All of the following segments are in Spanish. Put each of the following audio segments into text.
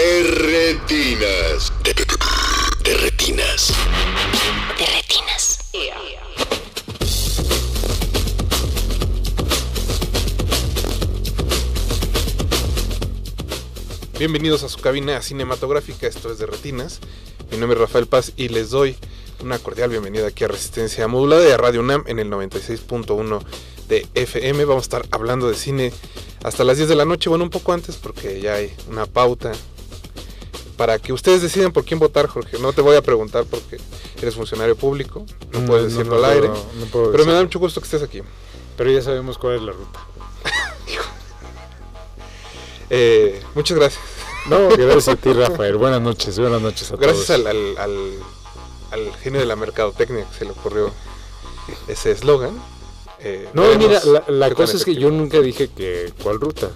De retinas. De, de retinas. De retinas. Bienvenidos a su cabina cinematográfica, esto es de Retinas. Mi nombre es Rafael Paz y les doy una cordial bienvenida aquí a Resistencia Modulada y a Radio UNAM en el 96.1 de FM. Vamos a estar hablando de cine hasta las 10 de la noche, bueno, un poco antes porque ya hay una pauta para que ustedes decidan por quién votar, Jorge. No te voy a preguntar porque eres funcionario público, no, puedes decirlo al aire, pero me da mucho gusto que estés aquí. Pero ya sabemos cuál es la ruta. Eh, muchas gracias. No, gracias a ti, Rafael. Buenas noches, buenas noches a Gracias todos. al, al, al, al genio de la mercadotecnia que se le ocurrió ese eslogan. Eh, No, mira, la, la cosa es que yo nunca dije que cuál ruta,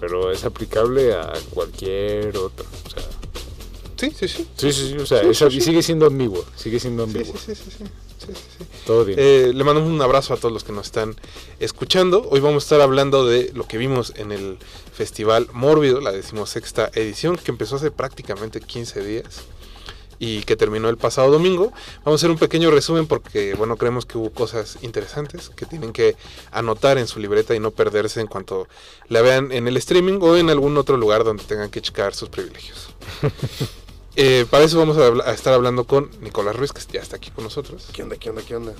pero es aplicable a cualquier otra. O sea, Sí, sí, sí. sí, sí, sí, o sea, Sí, sigue siendo ambiguo, sigue siendo ambiguo. sí, sí, sí, sí. Sí, sí, sí. Todo bien. Eh, le mandamos un abrazo a todos los que nos están escuchando. Hoy vamos a estar hablando de lo que vimos en el Festival Mórbido, la decimosexta edición, que empezó hace prácticamente 15 días y que terminó el pasado domingo. Vamos a hacer un pequeño resumen porque, bueno, creemos que hubo cosas interesantes que tienen que anotar en su libreta y no perderse en cuanto la vean en el streaming o en algún otro lugar donde tengan que checar sus privilegios. Eh, para eso vamos a, a estar hablando con Nicolás Ruiz, que ya está aquí con nosotros. ¿Qué onda, qué onda, qué onda?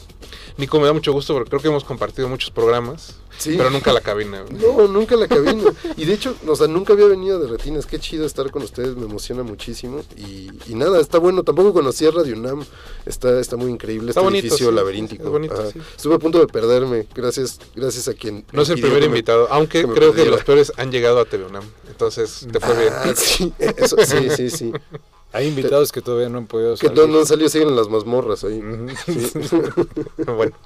Nico, me da mucho gusto porque creo que hemos compartido muchos programas, Sí. pero nunca la cabina. No, nunca la cabina. Y de hecho, o sea, nunca había venido de Retinas. Qué chido estar con ustedes, me emociona muchísimo. Y, y nada, está bueno. Tampoco conocía Radio UNAM. Está, está muy increíble Está este bonito, edificio sí, laberíntico. es bonito, Ajá. sí. Estuve a punto de perderme. Gracias, gracias a quien. No es el primer me- invitado, aunque que creo que los peores han llegado a TV UNAM. Entonces, te fue bien. Ah, sí, eso, sí, sí, sí. Hay invitados que todavía no han podido Que salir. no, no han salido, siguen en las mazmorras ahí. Sí. bueno.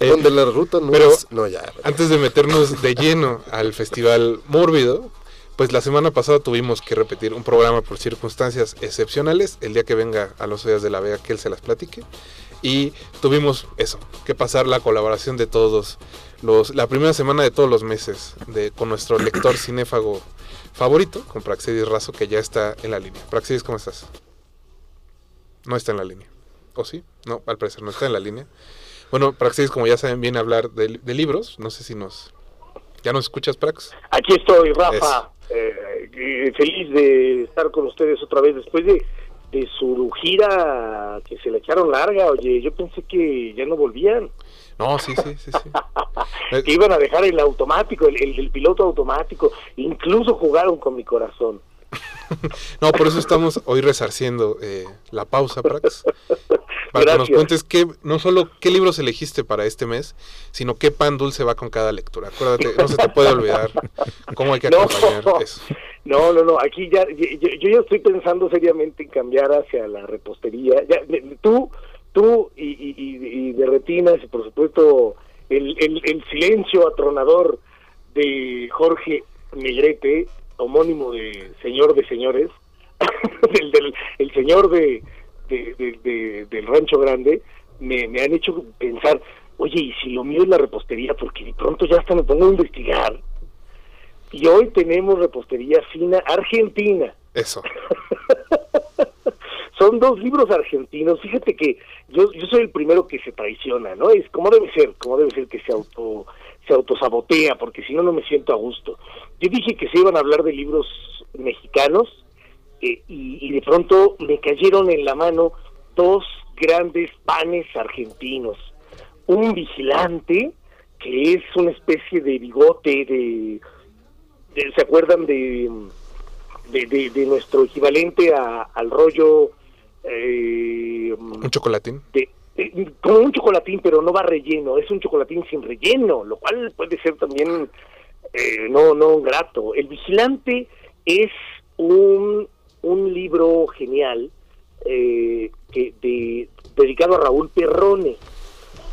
Eh, Donde la ruta no pero- es- No, ya. antes de meternos de lleno al Festival Mórbido, pues la semana pasada tuvimos que repetir un programa por circunstancias excepcionales. El día que venga a los días de la Vega, que él se las platique. Y tuvimos eso, que pasar la colaboración de todos los, la primera semana de todos los meses, de, con nuestro lector cinéfago favorito, con Praxedis Razo, que ya está en la línea. Praxedis, ¿cómo estás? No está en la línea. ¿O sí? No, al parecer no está en la línea. Bueno, Praxedis, como ya saben, viene a hablar de, de libros. No sé si nos... ¿Ya nos escuchas, Prax? Aquí estoy, Rafa, eh, eh, feliz de estar con ustedes otra vez después de, de su gira que se le echaron larga. Oye, yo pensé que ya no volvían, No, sí, sí, sí, sí. Que iban a dejar el automático, el, el- el piloto automático. Incluso jugaron con mi corazón. No, por eso estamos hoy resarciendo eh, la pausa, Prax. Para que nos cuentes qué, no solo qué libros elegiste para este mes, sino qué pan dulce va con cada lectura. Acuérdate, no se te puede olvidar cómo hay que No. acompañar eso. No, no, no, aquí ya, yo, yo ya estoy pensando seriamente en cambiar hacia la repostería. Ya, tú, tú y, y, y- de retinas y por supuesto el, el, el silencio atronador de Jorge Negrete, homónimo de Señor de Señores, del, del- el señor de, de- de- de- del Rancho Grande, me, me han hecho pensar, oye, ¿y si lo mío es la repostería? Porque de pronto ya hasta me pongo a investigar. Y hoy tenemos repostería fina argentina. Eso. Son dos libros argentinos. Fíjate que yo, yo soy el primero que se traiciona, ¿no? Es como debe ser, como debe ser que se auto se autosabotea, porque si no, no me siento a gusto. Yo dije que se iban a hablar de libros mexicanos eh, y, y de pronto me cayeron en la mano dos grandes panes argentinos. Un vigilante, que es una especie de bigote de... de- ¿Se acuerdan de, de, de- de nuestro equivalente a- al rollo... eh, Un chocolatín. de- como un chocolatín, pero no va relleno, es un chocolatín sin relleno, lo cual puede ser también eh, no no grato. El vigilante es un, un libro genial eh, que de, dedicado a Raúl Perrone,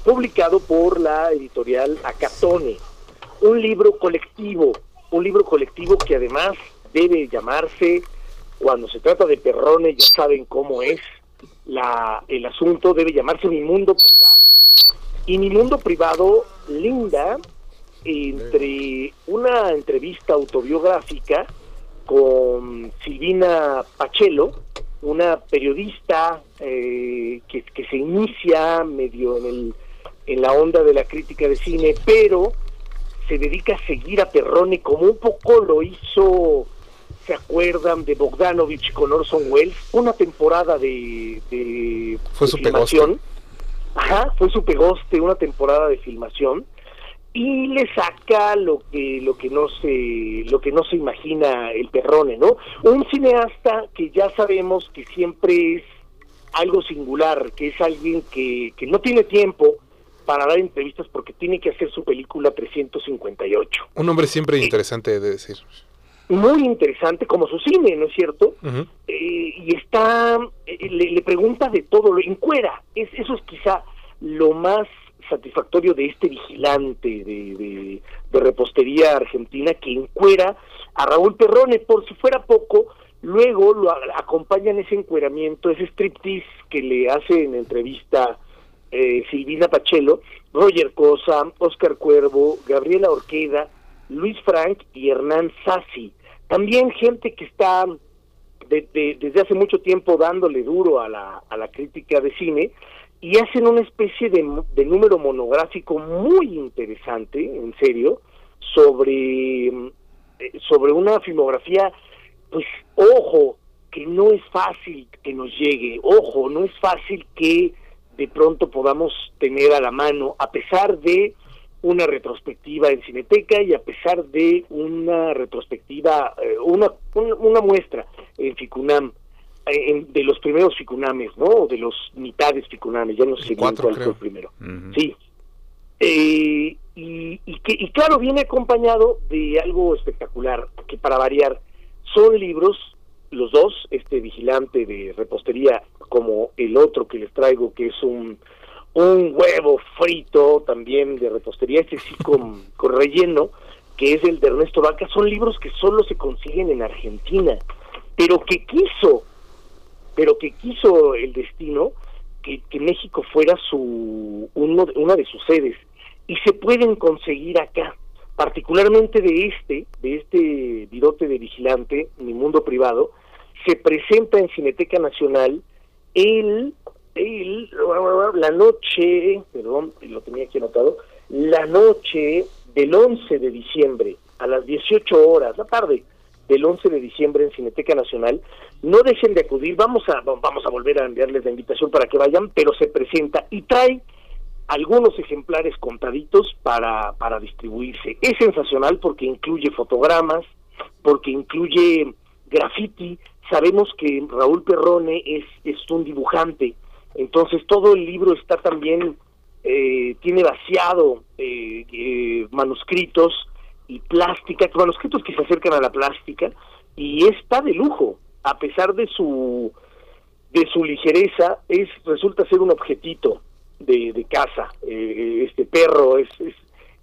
publicado por la editorial Acatone. Un libro colectivo, un libro colectivo que además debe llamarse, cuando se trata de Perrone, ya saben cómo es la, el asunto, debe llamarse Mi Mundo Privado. Y Mi Mundo Privado linda entre una entrevista autobiográfica con Silvina Pachelo, una periodista eh, que, que se inicia medio en, el, en la onda de la crítica de cine, pero se dedica a seguir a Perrone como un poco lo hizo, ¿se acuerdan de Bogdanovich con Orson Welles? Una temporada de, de, Fue de su filmación. Ajá, fue su pegoste, una temporada de filmación y le saca lo que lo que no se lo que no se imagina el Perrone, ¿no? Un cineasta que ya sabemos que siempre es algo singular, que es alguien que, que no tiene tiempo para dar entrevistas porque tiene que hacer su película 358. Un hombre siempre interesante de decir. Muy interesante como su cine, ¿no es cierto? Eh, y está, eh, le, le pregunta de todo, lo encuera. Es, eso es quizá lo más satisfactorio de este vigilante de, de, de repostería argentina que encuera a Raúl Perrone, por si fuera poco, luego lo a- acompaña en ese encueramiento, ese striptease que le hace en entrevista eh, Silvina Pachelo, Roger Cosa, Oscar Cuervo, Gabriela Orqueda, Luis Frank y Hernán Sassi. También gente que está de- de- desde hace mucho tiempo dándole duro a la, a la crítica de cine y hacen una especie de, de número monográfico muy interesante, en serio, sobre, eh, sobre una filmografía, pues ojo, que no es fácil que nos llegue, ojo, no es fácil que de pronto podamos tener a la mano, a pesar de una retrospectiva en Cineteca y a pesar de una retrospectiva, eh, una, una, una muestra en Ficunam, eh, en- de los primeros Ficunames, ¿no? O de los mitades Ficunames, ya no sé cuál fue creo. el primero. Sí. Eh, y, y, que, y claro, viene acompañado de algo espectacular, que para variar son libros, los dos, este vigilante de repostería como el otro que les traigo, que es un, un huevo frito también de repostería, este sí con, con relleno, que es el de Ernesto Vaca, son libros que solo se consiguen en Argentina, pero que quiso, pero que quiso el destino que, que México fuera su uno, de- una de sus sedes. Y se pueden conseguir acá particularmente de este de este virote de vigilante mi mundo privado se presenta en Cineteca Nacional el el la noche perdón lo tenía aquí anotado la noche del 11 de diciembre a las 18 horas la tarde del 11 de diciembre en Cineteca Nacional. No dejen de acudir, vamos a vamos a volver a enviarles la invitación para que vayan, pero se presenta y trae algunos ejemplares contaditos para, para distribuirse. Es sensacional porque incluye fotogramas, porque incluye graffiti. Sabemos que Raúl Perrone es, es un dibujante, entonces todo el libro está también, eh, tiene vaciado eh, eh, manuscritos y plástica, manuscritos que se acercan a la plástica, y está de lujo, a pesar de su de su ligereza, es resulta ser un objetito de, de casa. Eh, este perro es, es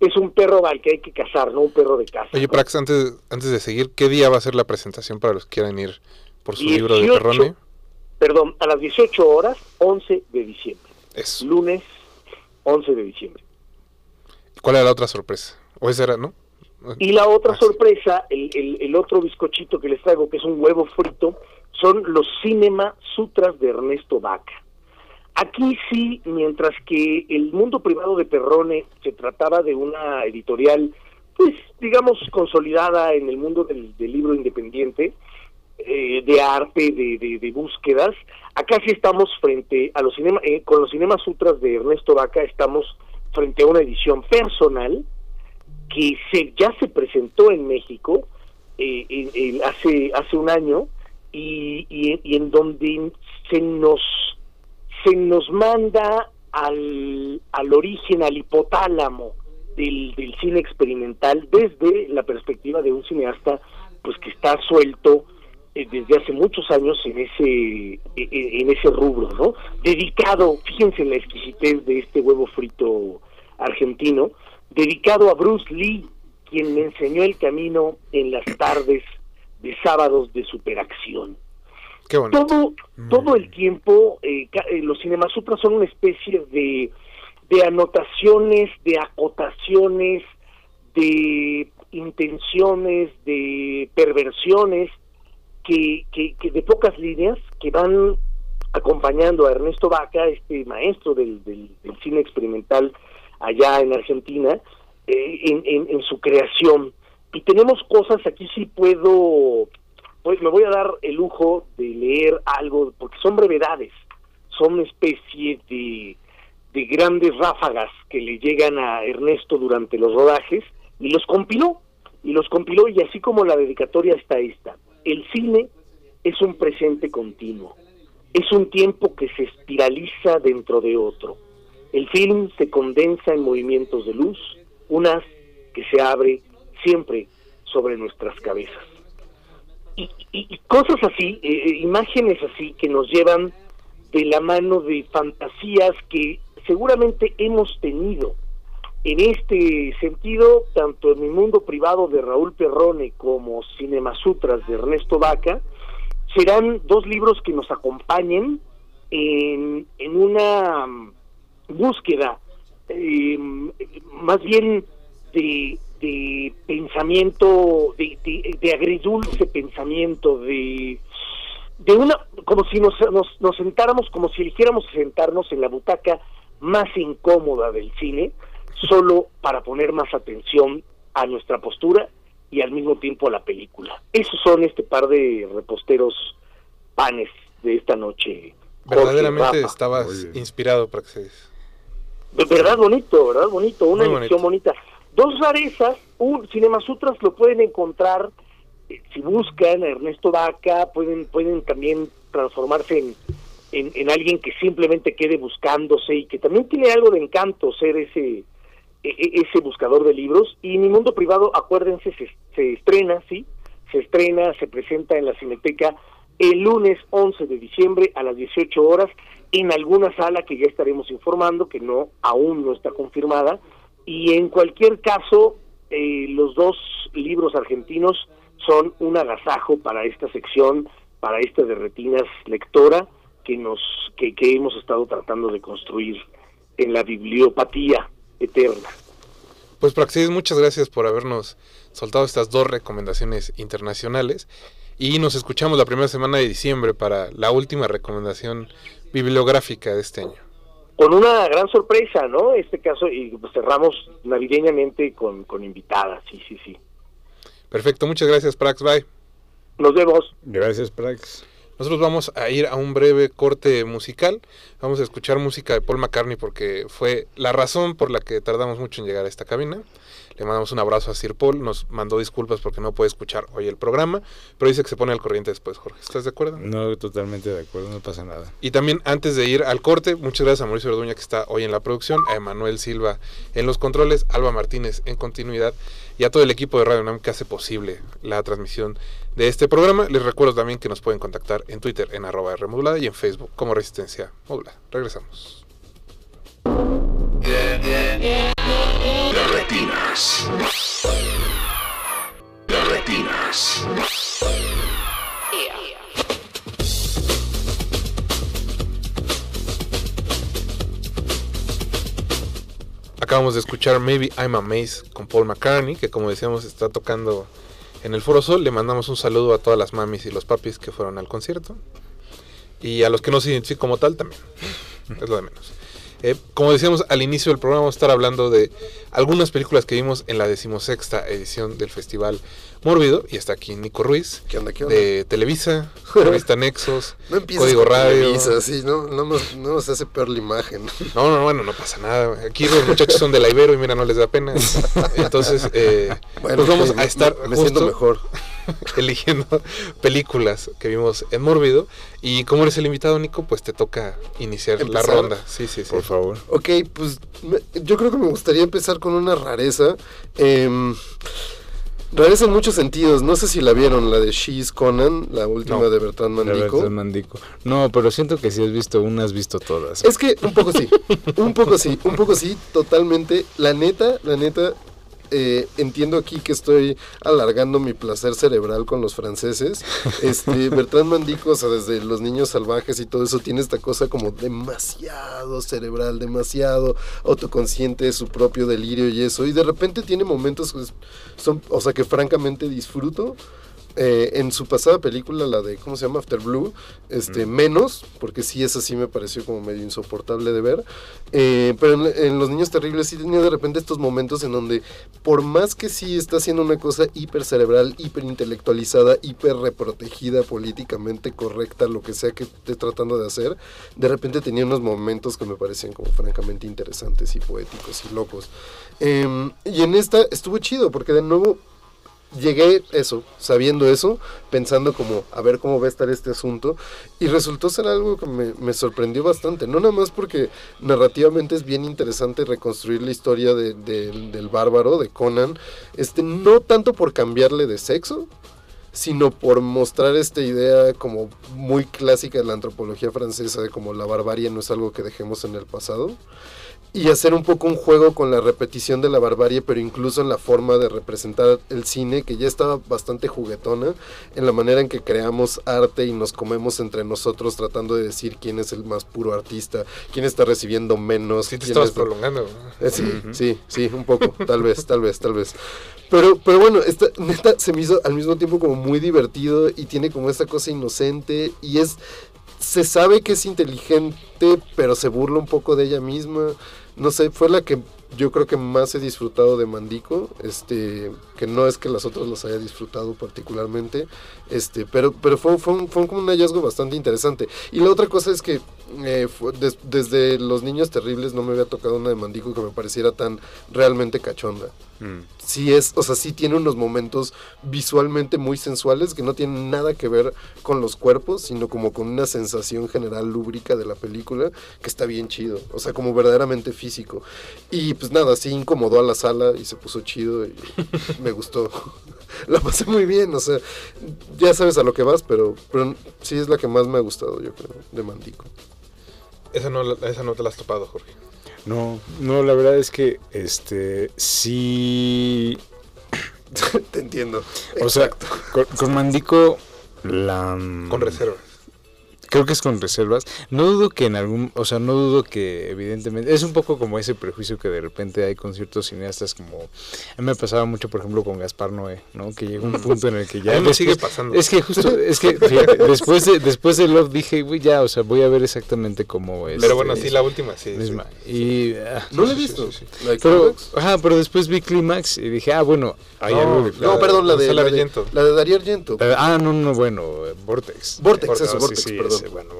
es un perro al que hay que cazar, no un perro de casa. Oye, ¿no? Prax, antes, antes de seguir, ¿qué día va a ser la presentación para los que quieran ir por su libro de 18, Perrone? Perdón, a las 18 horas, 11 de diciembre. Es. Lunes 11 de diciembre. ¿Cuál era la otra sorpresa? ¿O esa era, no? Y la otra Ah, sorpresa, el, el, el otro bizcochito que les traigo, que es un huevo frito, son los Cinema Sutras de Ernesto Vaca. Aquí sí, mientras que el mundo privado de Perrone se trataba de una editorial, pues digamos, consolidada en el mundo del, del libro independiente, eh, de arte, de, de, de búsquedas, acá sí estamos frente a los cinema, eh, con los Cinema Sutras de Ernesto Vaca, estamos frente a una edición personal, que se ya se presentó en México eh, hace hace un año y, y, y en donde se nos se nos manda al, al origen al hipotálamo del, del cine experimental desde la perspectiva de un cineasta pues que está suelto desde hace muchos años en ese eh, en ese rubro, ¿no? Dedicado, fíjense en la exquisitez de este huevo frito argentino, dedicado a Bruce Lee, quien me enseñó el camino en las tardes de sábados de superacción. Qué bonito. Todo, todo el tiempo, eh, eh, los cinemasutras son una especie de, de anotaciones, de acotaciones, de intenciones, de perversiones, que, que, de pocas líneas que van acompañando a Ernesto Vaca, este maestro del, del, cine experimental allá en Argentina, eh, en, en, en su creación. Y tenemos cosas, aquí sí puedo, pues me voy a dar el lujo de leer algo, porque son brevedades, son una especie de, de grandes ráfagas que le llegan a Ernesto durante los rodajes, y los compiló, y los compiló, y así como la dedicatoria está esta. El cine es un presente continuo, es un tiempo que se espiraliza dentro de otro. El film se condensa en movimientos de luz, un haz que se abre siempre sobre nuestras cabezas. Y, cosas así, eh, eh, imágenes así que nos llevan de la mano de fantasías que seguramente hemos tenido. En este sentido, tanto en mi mundo privado de Raúl Perrone como Cinemasutras de Ernesto Vaca, serán dos libros que nos acompañen en, una mm, búsqueda eh, más bien de, pensamiento, de, de, de agridulce pensamiento, de, de una, como si nos, nos, nos sentáramos, como si eligiéramos sentarnos en la butaca más incómoda del cine, solo para poner más atención a nuestra postura y al mismo tiempo a la película. Esos son este par de reposteros panes de esta noche. Jorge, Verdaderamente Rafa. estabas inspirado para que se... De verdad bonito, verdad bonito, una Muy elección bonita. Dos rarezas, un Cinemasutras lo pueden encontrar eh, si buscan a Ernesto Vaca, pueden pueden también transformarse en, en, en alguien que simplemente quede buscándose y que también tiene algo de encanto ser ese ese buscador de libros y mi mundo privado, acuérdense, se, se estrena, sí, se estrena, se presenta en la Cineteca el lunes 11 de diciembre a las 18 horas en alguna sala que ya estaremos informando, que no aún no está confirmada, y en cualquier caso, eh, los dos libros argentinos son un agasajo para esta sección, para esta de retinas lectora que nos que, que hemos estado tratando de construir en la bibliopatía eterna. Pues Praxis, muchas gracias por habernos soltado estas dos recomendaciones internacionales y nos escuchamos la primera semana de diciembre para la última recomendación bibliográfica de este año. Con una gran sorpresa, ¿no? Este caso, y pues cerramos navideñamente con, con invitadas, sí, sí, sí. Perfecto, muchas gracias Prax, bye. Nos vemos. Gracias, Prax. Nosotros vamos a ir a un breve corte musical. Vamos a escuchar música de Paul McCartney porque fue la razón por la que tardamos mucho en llegar a esta cabina. Le mandamos un abrazo a Sir Paul. Nos mandó disculpas porque no puede escuchar hoy el programa, pero dice que se pone al corriente después, Jorge. ¿Estás de acuerdo? No, totalmente de acuerdo, no pasa nada. Y también antes de ir al corte, muchas gracias a Mauricio Orduña que está hoy en la producción, a Emanuel Silva en los controles, Alba Martínez en continuidad y a todo el equipo de Radio UNAM que hace posible la transmisión de este programa. Les recuerdo también que nos pueden contactar en Twitter en arroba R modulada y en Facebook como Resistencia Modulada. Regresamos. Retinas. Retinas. Acabamos de escuchar Maybe I'm a Maze con Paul McCartney, que como decíamos está tocando en el Foro Sol. Le mandamos un saludo a todas las mamis y los papis que fueron al concierto. Y a los que no se identifican como tal también. Es lo de menos. Eh, como decíamos al inicio del programa, vamos a estar hablando de algunas películas que vimos en la decimosexta edición del Festival Mórbido. Y está aquí Nico Ruiz, ¿Qué onda, qué onda? de Televisa, revista Nexos, No Código Radio. Televisa, sí, no, no, nos, no nos hace peor la imagen. No, no, bueno, no pasa nada. Aquí los muchachos son de la Ibero y mira, no les da pena. Entonces, eh, Bueno, pues vamos a estar me, me siento justo mejor. eligiendo películas que vimos en Mórbido. Y como eres el invitado, Nico, pues te toca iniciar la ronda. Sí, sí, sí. Por favor. Ok, pues me- yo creo que me gustaría empezar con una rareza. Em, Rareza en muchos sentidos. No sé si la vieron, la de She's Conan, la última No. de Bertrand Mandico. verdad, Mandico. No, pero siento que si has visto una, has visto todas. Es que un poco sí, un poco sí, un poco sí, totalmente. La neta, la neta, eh, entiendo aquí que estoy alargando mi placer cerebral con los franceses. Este, Bertrand Mandico, o sea, desde Los Niños Salvajes y todo eso, tiene esta cosa como demasiado cerebral, demasiado autoconsciente de su propio delirio y eso. Y de repente tiene momentos, pues, son, o sea, que francamente disfruto. Eh, en su pasada película, la de, ¿cómo se llama? After Blue, este, menos, porque sí, esa sí me pareció como medio insoportable de ver. Eh, pero en, en Los Niños Terribles sí tenía de repente estos momentos en donde, por más que sí está haciendo una cosa hiper cerebral, hiper intelectualizada, hiper reprotegida, políticamente correcta, lo que sea que esté tratando de hacer, de repente tenía unos momentos que me parecían como francamente interesantes y poéticos y locos. Em, y en esta estuvo chido, porque de nuevo llegué eso, sabiendo eso, pensando como a ver cómo va a estar este asunto y resultó ser algo que me, sorprendió bastante, no nada más porque narrativamente es bien interesante reconstruir la historia de- del bárbaro, de Conan, este, no tanto por cambiarle de sexo, sino por mostrar esta idea como muy clásica de la antropología francesa de como la barbarie no es algo que dejemos en el pasado y hacer un poco un juego con la repetición de la barbarie, pero incluso en la forma de representar el cine, que ya estaba bastante juguetona, en la manera en que creamos arte y nos comemos entre nosotros tratando de decir quién es el más puro artista, quién está recibiendo menos. Sí te quién estabas prolongando. eh, sí, sí, sí, un poco, tal vez, tal vez, tal vez. Pero, pero bueno, esta, neta se me hizo al mismo tiempo como muy divertido y tiene como esta cosa inocente y es, se sabe que es inteligente, pero se burla un poco de ella misma. No sé, fue la que yo creo que más he disfrutado de Mandico, este, que no es que las otras las haya disfrutado particularmente, este, pero, pero fue, fue, un, un hallazgo bastante interesante. Y la otra cosa es que eh, desde Los Niños Terribles no me había tocado una de Mandico que me pareciera tan realmente cachonda. Mm. Sí es, o sea, sí tiene unos momentos visualmente muy sensuales que no tienen nada que ver con los cuerpos, sino como con una sensación general lúbrica de la película que está bien chido, o sea, como verdaderamente físico. Y pues nada, sí incomodó a la sala y se puso chido y me gustó. La pasé muy bien, o sea, ya sabes a lo que vas, pero, sí es la que más me ha gustado, yo creo, de Mandico. Esa no, esa no te la has topado, Jorge. No, no, la verdad es que este sí. Te entiendo. O sea, con, con Mandico la Con reservas. Creo que es con reservas. No dudo que en algún, o sea, no dudo que evidentemente es un poco como ese prejuicio que de repente hay con ciertos cineastas como a mí me pasaba mucho por ejemplo con Gaspar Noé, ¿no? Que llegó un punto en el que ya A mí me después- sigue pasando. Es que justo es que fíjate, después de después de Love dije, güey, ya, o sea, voy a ver exactamente cómo es. Pero bueno, sí, la última, sí. sí. misma. Y ah, ¿No la he visto? sí, sí. ¿La de pero ajá, pero después vi Clímax y dije, ah, bueno, hay No, algo de- No, perdón, la de, Marcela la de, la de Darío Argento. Ah, no, no, bueno, Vortex. Vortex, Vortex, eso, sí, Vortex, sí, perdón. Bueno,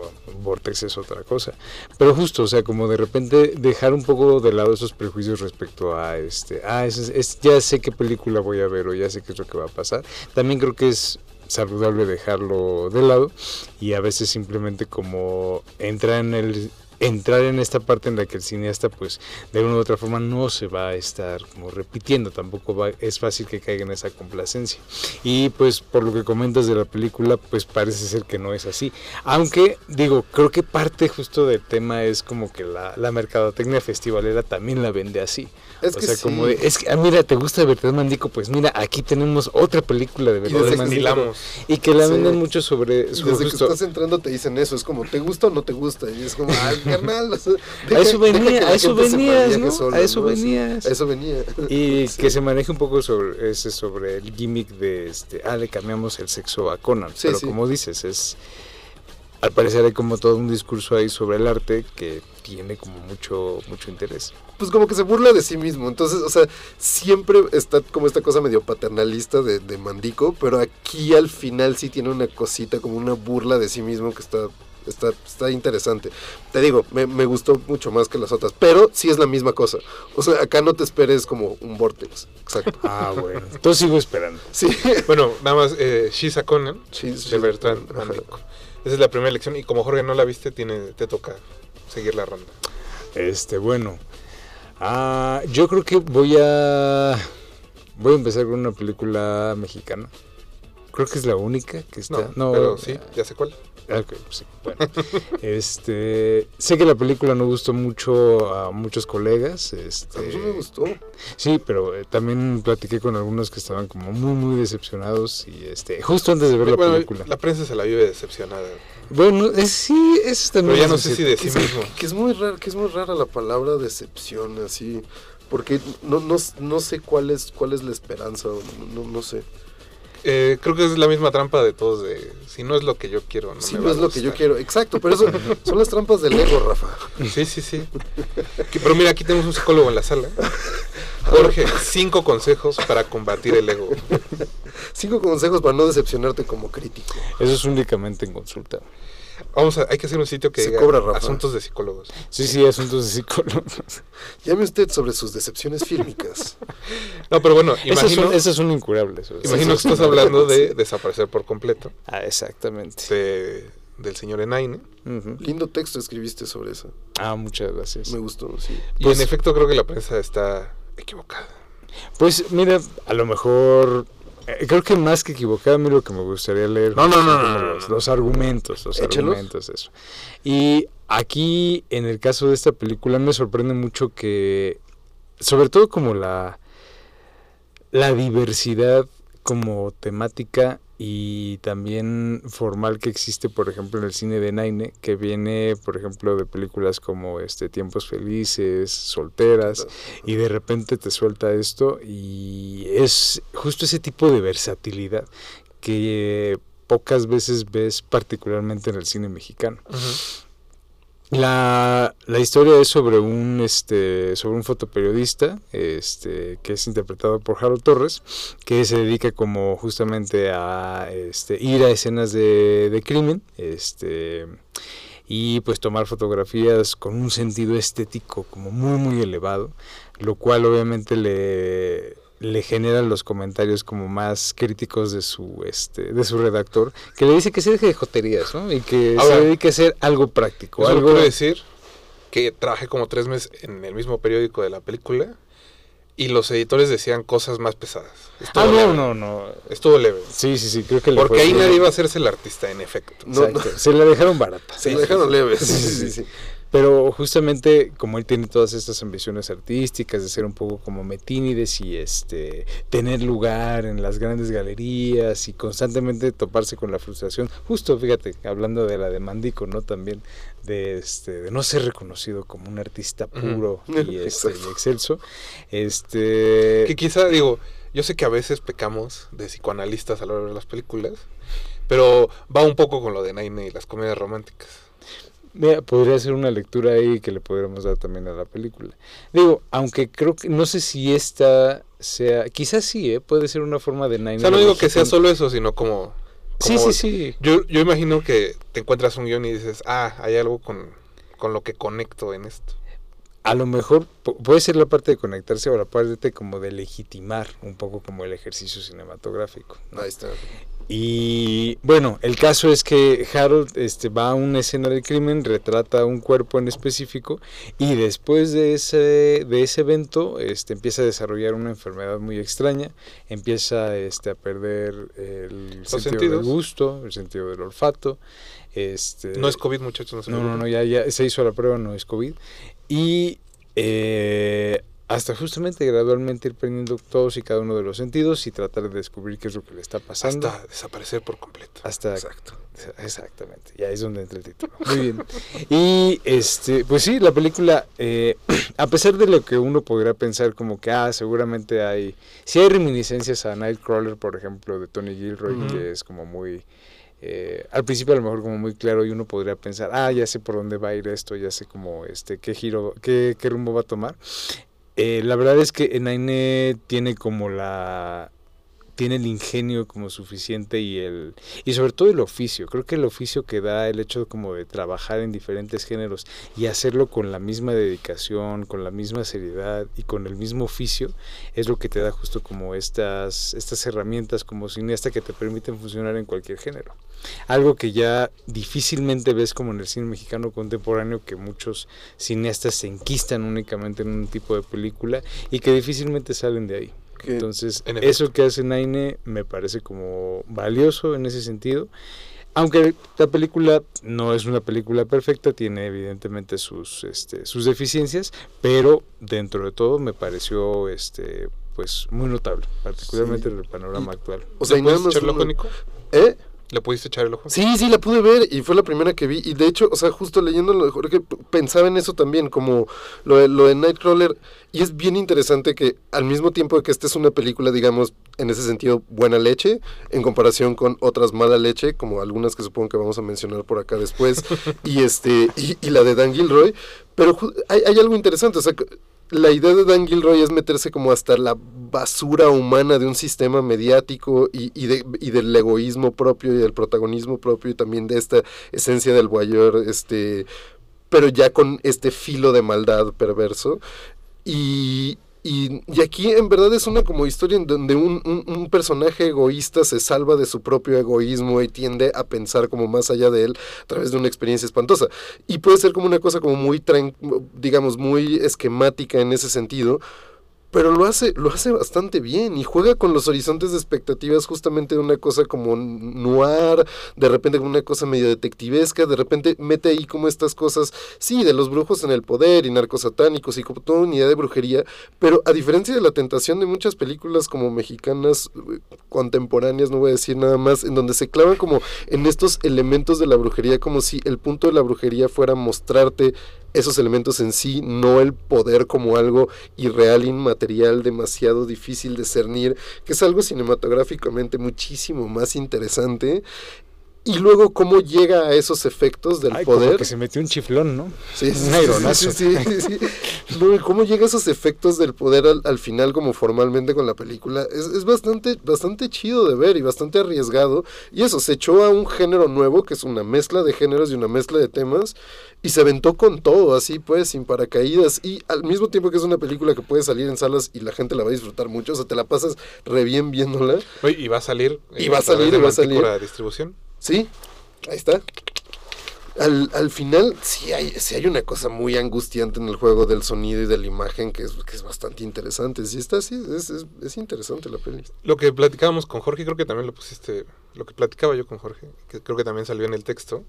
Vortex es otra cosa. Pero justo, o sea, como de repente dejar un poco de lado esos prejuicios respecto a este, ah, es, es- ya sé qué película voy a ver o ya sé qué es lo que va a pasar. También creo que es saludable dejarlo de lado y a veces simplemente como entrar en el entrar en esta parte en la que el cineasta pues de una u otra forma no se va a estar como repitiendo tampoco va- es fácil que caiga en esa complacencia y pues por lo que comentas de la película pues parece ser que no es así aunque digo creo que parte justo del tema es como que la, la mercadotecnia festivalera también la vende así Es o que sea sí. como de, es que ah, mira te gusta Bertrand Mandico pues mira aquí tenemos otra película de Bertrand Mandico y que la Sí. venden mucho sobre, sobre desde que estás entrando te dicen eso, es como, ¿te gusta o no te gusta? Y es como, ay, carnal, o sea, a eso venía, a eso venías, ¿no? a eso ¿no? venías. A eso venía. Y Sí. que se maneje un poco sobre ese sobre el gimmick de este, ah, le cambiamos el sexo a Conan. Sí, Pero sí. como dices, es al parecer hay como todo un discurso ahí sobre el arte que tiene como mucho, mucho interés. Pues como que se burla de sí mismo. Entonces, o sea, siempre está como esta cosa medio paternalista de, de Mandico, pero aquí al final sí tiene una cosita, como una burla de sí mismo que está. Está, está interesante. Te digo, me, me gustó mucho más que las otras, pero sí es la misma cosa. O sea, acá no te esperes como un vortex. Exacto. Ah, bueno. Entonces sigo esperando. Sí. Bueno, nada más, eh, Shiza Conan, She's- de Bertrand. Mandico. Esa es la primera elección y como Jorge no la viste, tiene, te toca seguir la ronda. Este, bueno. Ah, yo creo que voy a Voy a empezar con una película mexicana. Creo que es la única que está. No, pero sí, ya sé cuál. Ok, pues sí, bueno. este, sé que la película no gustó mucho a muchos colegas. Este, A mí me gustó. Sí, pero eh, también platiqué con algunos que estaban como muy, muy decepcionados. Y este, justo antes de ver la Bueno, película. la prensa se la vive decepcionada. Bueno, es- sí, eso también. Pero ya no sé si de sí mismo. Que es muy que es muy rara la palabra decepción, así. Porque no, no, no sé cuál es, cuál es la esperanza, no, no sé. Eh, creo que es la misma trampa de todos de si no es lo que yo quiero, no Si me no va es a lo que yo quiero. Exacto, pero eso son las trampas del ego, Rafa. Sí, sí, sí. Que- Pero mira, aquí tenemos un psicólogo en la sala. Jorge, cinco consejos para combatir el ego. Cinco consejos para no decepcionarte como crítico. Eso es únicamente en consulta. Vamos a, hay que hacer un sitio que Se diga cobra, Rafa. asuntos de psicólogos. Sí, sí, asuntos de psicólogos. Llame usted sobre sus decepciones fílmicas. No, pero bueno, imagino, incurables. o sea, imagino que estás hablando de desaparecer por completo Ah, exactamente. de- del señor Enaine. Lindo texto escribiste sobre eso. Ah, muchas gracias. Me gustó, sí. Y Pues- en efecto creo que la prensa está equivocada. Pues mira, a lo mejor eh, creo que más que equivocado a mí lo que me gustaría leer No, no, los, no. los argumentos, los Échalos. argumentos eso. Y aquí en el caso de esta película me sorprende mucho que sobre todo como la la diversidad como temática y también formal que existe, por ejemplo, en el cine de Naine, que viene, por ejemplo, de películas como este Tiempos Felices, Solteras, y de repente te suelta esto y es justo ese tipo de versatilidad que pocas veces ves particularmente en el cine mexicano. La, la historia es sobre un este sobre un fotoperiodista este que es interpretado por Harold Torres que se dedica como justamente a este, ir a escenas de, de crimen este y pues tomar fotografías con un sentido estético como muy muy elevado lo cual obviamente le le genera los comentarios como más críticos de su este de su redactor que le dice que se deje de joterías ¿no? y que Ahora, se dedique a hacer algo práctico algo quiero decir que trabajé como tres meses en el mismo periódico de la película y los editores decían cosas más pesadas. Estuvo ah no leve. no no Estuvo leve. sí sí sí creo que le Porque ahí nadie iba a hacerse el artista, en efecto. No, se la dejaron barata Se la dejaron leves. Sí, sí, sí. Pero justamente como él tiene todas estas ambiciones artísticas de ser un poco como Metínides y este tener lugar en las grandes galerías y constantemente toparse con la frustración, justo fíjate, hablando de la de Mandico, ¿no? También de este de no ser reconocido como un artista puro y, este, y excelso. Este Que quizá, digo, yo sé que a veces pecamos de psicoanalistas a la hora de ver las películas, pero va un poco con lo de Naine y las comedias románticas. Mira, podría ser una lectura ahí que le podríamos dar también a la película. Digo, aunque creo que no sé si esta sea, quizás sí, ¿eh? puede ser una forma de Nine. O sea, no digo que sea solo eso, sino como... Sí, como- sí, sí. Yo, yo imagino que te encuentras un guion y dices, ah, hay algo con, con lo que conecto en esto. A lo mejor pu- puede ser la parte de conectarse o la parte como de legitimar un poco como el ejercicio cinematográfico. ¿no? Ahí está. Y bueno, el caso es que Harold este, va a una escena del crimen, retrata un cuerpo en específico y después de ese, de ese evento este, empieza a desarrollar una enfermedad muy extraña, empieza este, a perder el sentido sentidos. del gusto, el sentido del olfato. Este, No es COVID, muchachos, no se no, no, no, ya, ya se hizo la prueba, no es COVID. Y eh, hasta justamente gradualmente ir perdiendo todos y cada uno de los sentidos y tratar de descubrir qué es lo que le está pasando. Hasta desaparecer por completo. Hasta Exacto. Exactamente, ya es donde entra el título. Muy bien. Y este, pues sí, la película, eh, a pesar de lo que uno podría pensar como que, ah, seguramente hay, si hay reminiscencias a Nightcrawler, por ejemplo, de Tony Gilroy, que es como muy, eh, al principio a lo mejor como muy claro y uno podría pensar, ah, ya sé por dónde va a ir esto, ya sé como, este, qué giro, qué, qué rumbo va a tomar. Eh, la verdad es que Enaine tiene como la tiene el ingenio como suficiente y el y sobre todo el oficio. Creo que el oficio que da el hecho como de trabajar en diferentes géneros y hacerlo con la misma dedicación con la misma seriedad y con el mismo oficio es lo que te da justo como estas estas herramientas como cineasta que te permiten funcionar en cualquier género. Algo que ya difícilmente ves como en el cine mexicano contemporáneo que muchos cineastas se enquistan únicamente en un tipo de película y que difícilmente salen de ahí Que- Entonces, En eso que hace Naine me parece como valioso en ese sentido. Aunque la película no es una película perfecta, tiene evidentemente sus, este, sus deficiencias, pero dentro de todo me pareció este, pues muy notable, particularmente en el panorama actual. O sea, ¿Le y nada pudiste más echar el ojo, uno- Nico? ¿Eh? ¿Le pudiste echar el ojo? Sí, sí, la pude ver y fue la primera que vi. Y de hecho, o sea, justo leyendo lo de Jorge, pensaba en eso también, como lo de, lo de Nightcrawler. Y es bien interesante que al mismo tiempo de que esta es una película, digamos, en ese sentido, buena leche, en comparación con otras mala leche, como algunas que supongo que vamos a mencionar por acá después, y este y, y la de Dan Gilroy. Pero hay, hay algo interesante, o sea, la idea de Dan Gilroy es meterse como hasta la basura humana de un sistema mediático y, de- y del egoísmo propio y del protagonismo propio y también de esta esencia del voyeur, este, pero ya con este filo de maldad perverso. Y, y, y aquí en verdad es una como historia en donde un, un- un personaje egoísta se salva de su propio egoísmo y tiende a pensar como más allá de él a través de una experiencia espantosa. Y puede ser como una cosa como muy, digamos, muy esquemática en ese sentido, pero lo hace, lo hace bastante bien y juega con los horizontes de expectativas justamente de una cosa como noir, de repente una cosa medio detectivesca, de repente mete ahí como estas cosas, sí, de los brujos en el poder y narcosatánicos y como toda una idea de brujería, pero a diferencia de la tentación de muchas películas como mexicanas contemporáneas, no voy a decir nada más, en donde se clavan como en estos elementos de la brujería, como si el punto de la brujería fuera mostrarte esos elementos en sí, no el poder como algo irreal, inmaterial, demasiado difícil de cernir, que es algo cinematográficamente muchísimo más interesante. Y luego cómo llega a esos efectos del Ay, como poder. que se metió un chiflón, ¿no? Sí, sí, Un sí, aironazo. sí, sí, sí, sí. No, y ¿Cómo llega a esos efectos del poder al, al final como formalmente con la película? Es, es bastante, bastante chido de ver y bastante arriesgado. Y eso, se echó a un género nuevo, que es una mezcla de géneros y una mezcla de temas, y se aventó con todo, así pues, sin paracaídas. Y al mismo tiempo que es una película que puede salir en salas y la gente la va a disfrutar mucho, o sea, te la pasas re bien viéndola. Oye, y va a salir. Y eh, va a través salir, de y va a salir. Mantícora distribución. Sí, ahí está. Al, al final sí hay, sí hay una cosa muy angustiante en el juego del sonido y de la imagen que es, que es bastante interesante. Sí está así, es, es, es interesante la peli. Lo que platicábamos con Jorge, creo que también lo pusiste, lo que platicaba yo con Jorge, que creo que también salió en el texto,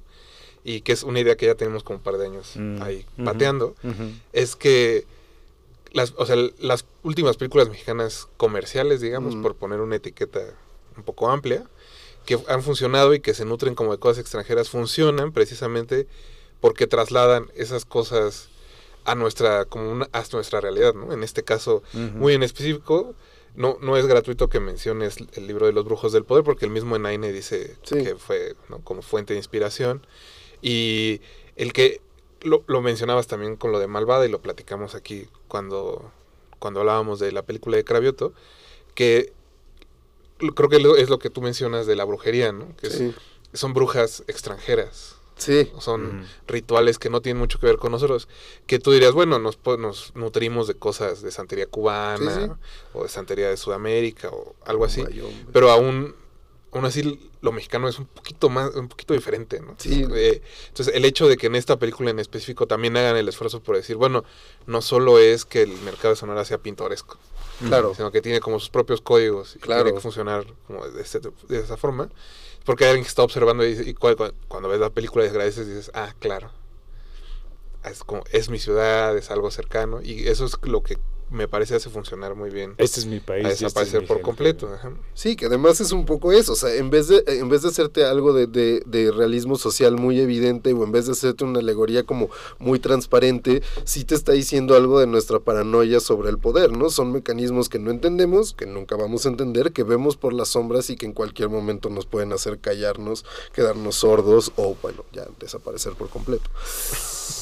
y que es una idea que ya tenemos como un par de años Mm, ahí pateando, es que las, o sea, las últimas películas mexicanas comerciales, digamos, Mm. por poner una etiqueta un poco amplia, que han funcionado y que se nutren como de cosas extranjeras, funcionan precisamente porque trasladan esas cosas a nuestra, como una, a nuestra realidad, ¿no? En este caso, muy en específico, no, no es gratuito que menciones el libro de los brujos del poder, porque el mismo Enaine dice Sí. que fue ¿no? como fuente de inspiración. Y el que lo, lo mencionabas también con lo de Malvada y lo platicamos aquí cuando, cuando hablábamos de la película de Cravioto, que creo que lo- es lo que tú mencionas de la brujería, ¿no? Que es- Sí, son brujas extranjeras, sí, son rituales que no tienen mucho que ver con nosotros, que tú dirías, bueno, nos, nos nutrimos de cosas de santería cubana Sí, sí. o de santería de Sudamérica o algo así, Ay, pero aún, aún así lo mexicano es un poquito más, un poquito diferente, ¿no? Sí. Eh, entonces el hecho de que en esta película en específico también hagan el esfuerzo por decir, bueno, no solo es que el mercado de Sonora sea pintoresco, claro. sino que tiene como sus propios códigos y Claro. tiene que funcionar como de, este- de esa forma. Porque hay alguien que está observando y, dice- y cu- cu- cuando ves la película y agradeces dices, ah, claro, es, como, es mi ciudad, es algo cercano y eso es lo que me parece hace funcionar muy bien Este es mi país. a este es desaparecer mi por gente. completo. ajá. Sí, que además es un poco eso, o sea, en vez de, en vez de hacerte algo de, de- de realismo social muy evidente o en vez de hacerte una alegoría como muy transparente, sí te está diciendo algo de nuestra paranoia sobre el poder, ¿no? Son mecanismos que no entendemos, que nunca vamos a entender, que vemos por las sombras y que en cualquier momento nos pueden hacer callarnos, quedarnos sordos o, bueno, ya desaparecer por completo.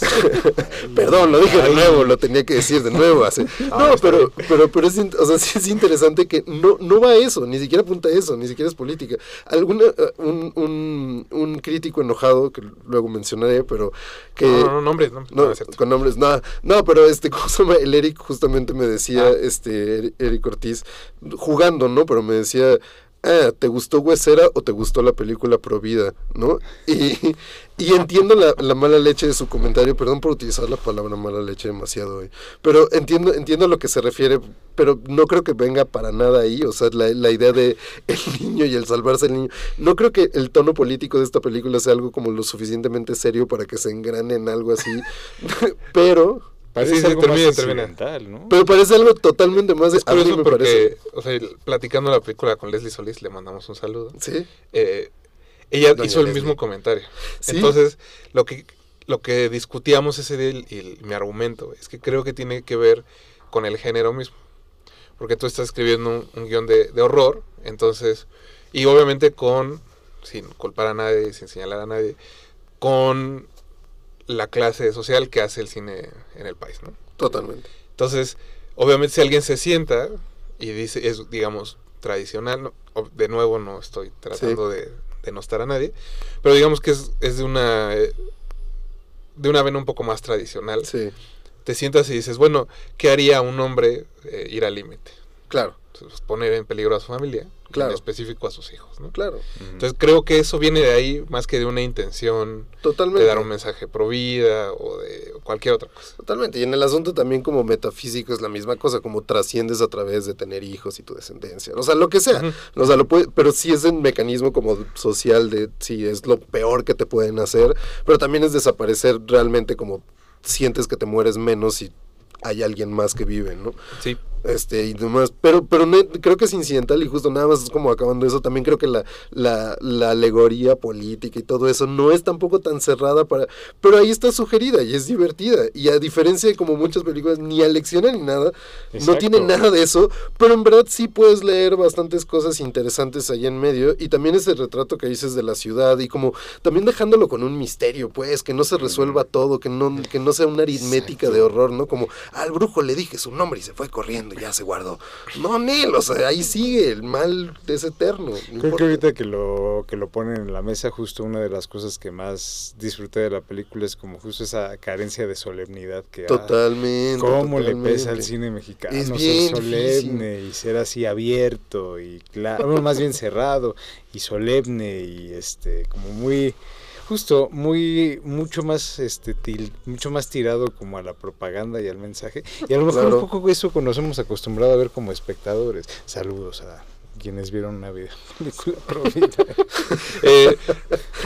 Perdón, lo dije de nuevo, lo tenía que decir de nuevo. así. No, pero, pero, pero es, o sea, sí es interesante que no, no va a eso, ni siquiera apunta a eso, ni siquiera es política. Alguna, eh, un, un, un crítico enojado, que luego mencionaré, pero que... No, no, no, nombres, no, No, con nombres, no, no, pero este, ¿cómo se llama? El Eric justamente me decía, Ah. este, Eri- Eric Ortiz, jugando, ¿no? Pero me decía, ah, ¿te gustó Huesera o te gustó la película Provida? ¿No? Y, y entiendo la, la mala leche de su comentario, perdón por utilizar la palabra mala leche demasiado hoy, pero entiendo, entiendo a lo que se refiere, pero no creo que venga para nada ahí, o sea, la, la idea de el niño y el salvarse el niño. No creo que el tono político de esta película sea algo como lo suficientemente serio para que se engrane en algo así, pero... Parece Sí, sí, algo termina, más ¿no? Pero parece algo totalmente más. Es curioso me porque, parece. o sea, platicando la película con Leslie Solís, le mandamos un saludo. Sí, eh, ella Doña hizo el Leslie. mismo comentario. Sí. Entonces, lo que, lo que discutíamos ese día y el- mi argumento es que creo que tiene que ver con el género mismo. Porque tú estás escribiendo un, un guion de, de horror, entonces, y obviamente con, sin culpar a nadie, sin señalar a nadie, con la clase social que hace el cine en el país, ¿no? totalmente. Entonces, obviamente si alguien se sienta y dice, es digamos tradicional, no- de nuevo no estoy tratando de denostar a nadie, pero digamos que es, es de una de una vena un poco más tradicional. Sí, Te sientas y dices, bueno, ¿qué haría un hombre eh, ir al límite? claro, Entonces, poner en peligro a su familia, Claro. en específico a sus hijos, ¿no? claro. Entonces creo que eso viene de ahí más que de una intención Totalmente. de dar un mensaje pro vida o de cualquier otra cosa. Totalmente, y en el asunto también como metafísico es la misma cosa, como trasciendes a través de tener hijos y tu descendencia, o sea, lo que sea, o sea, lo puede, pero sí es un mecanismo como social de, sí, es lo peor que te pueden hacer, pero también es desaparecer realmente como sientes que te mueres menos si hay alguien más que vive, ¿no? Sí. Este y demás. Pero pero creo que es incidental y justo nada más es como acabando eso también creo que la, la, la alegoría política y todo eso no es tampoco tan cerrada para pero ahí está sugerida y es divertida. Y a diferencia de como muchas películas ni alecciona ni nada no tiene nada de eso pero en verdad sí puedes leer bastantes cosas interesantes ahí en medio. Y también ese retrato que dices de la ciudad y como también dejándolo con un misterio pues que no se resuelva todo que no que no sea una aritmética de horror no como al brujo le dije su nombre y se fue corriendo ya se guardó. No Nel o sea ahí sigue el mal es eterno no Creo importa. que ahorita que lo, que lo ponen en la mesa, justo una de las cosas que más disfruté de la película es como justo esa carencia de solemnidad que totalmente cómo le pesa al cine mexicano Es ser bien solemne y ser así abierto y claro, bueno, más bien cerrado y solemne y este como muy justo muy mucho más este til- mucho más tirado como a la propaganda y al mensaje y a lo mejor Claro. un poco eso que nos hemos acostumbrado a ver como espectadores. Saludos a quienes vieron una vida- película pro vida. Eh,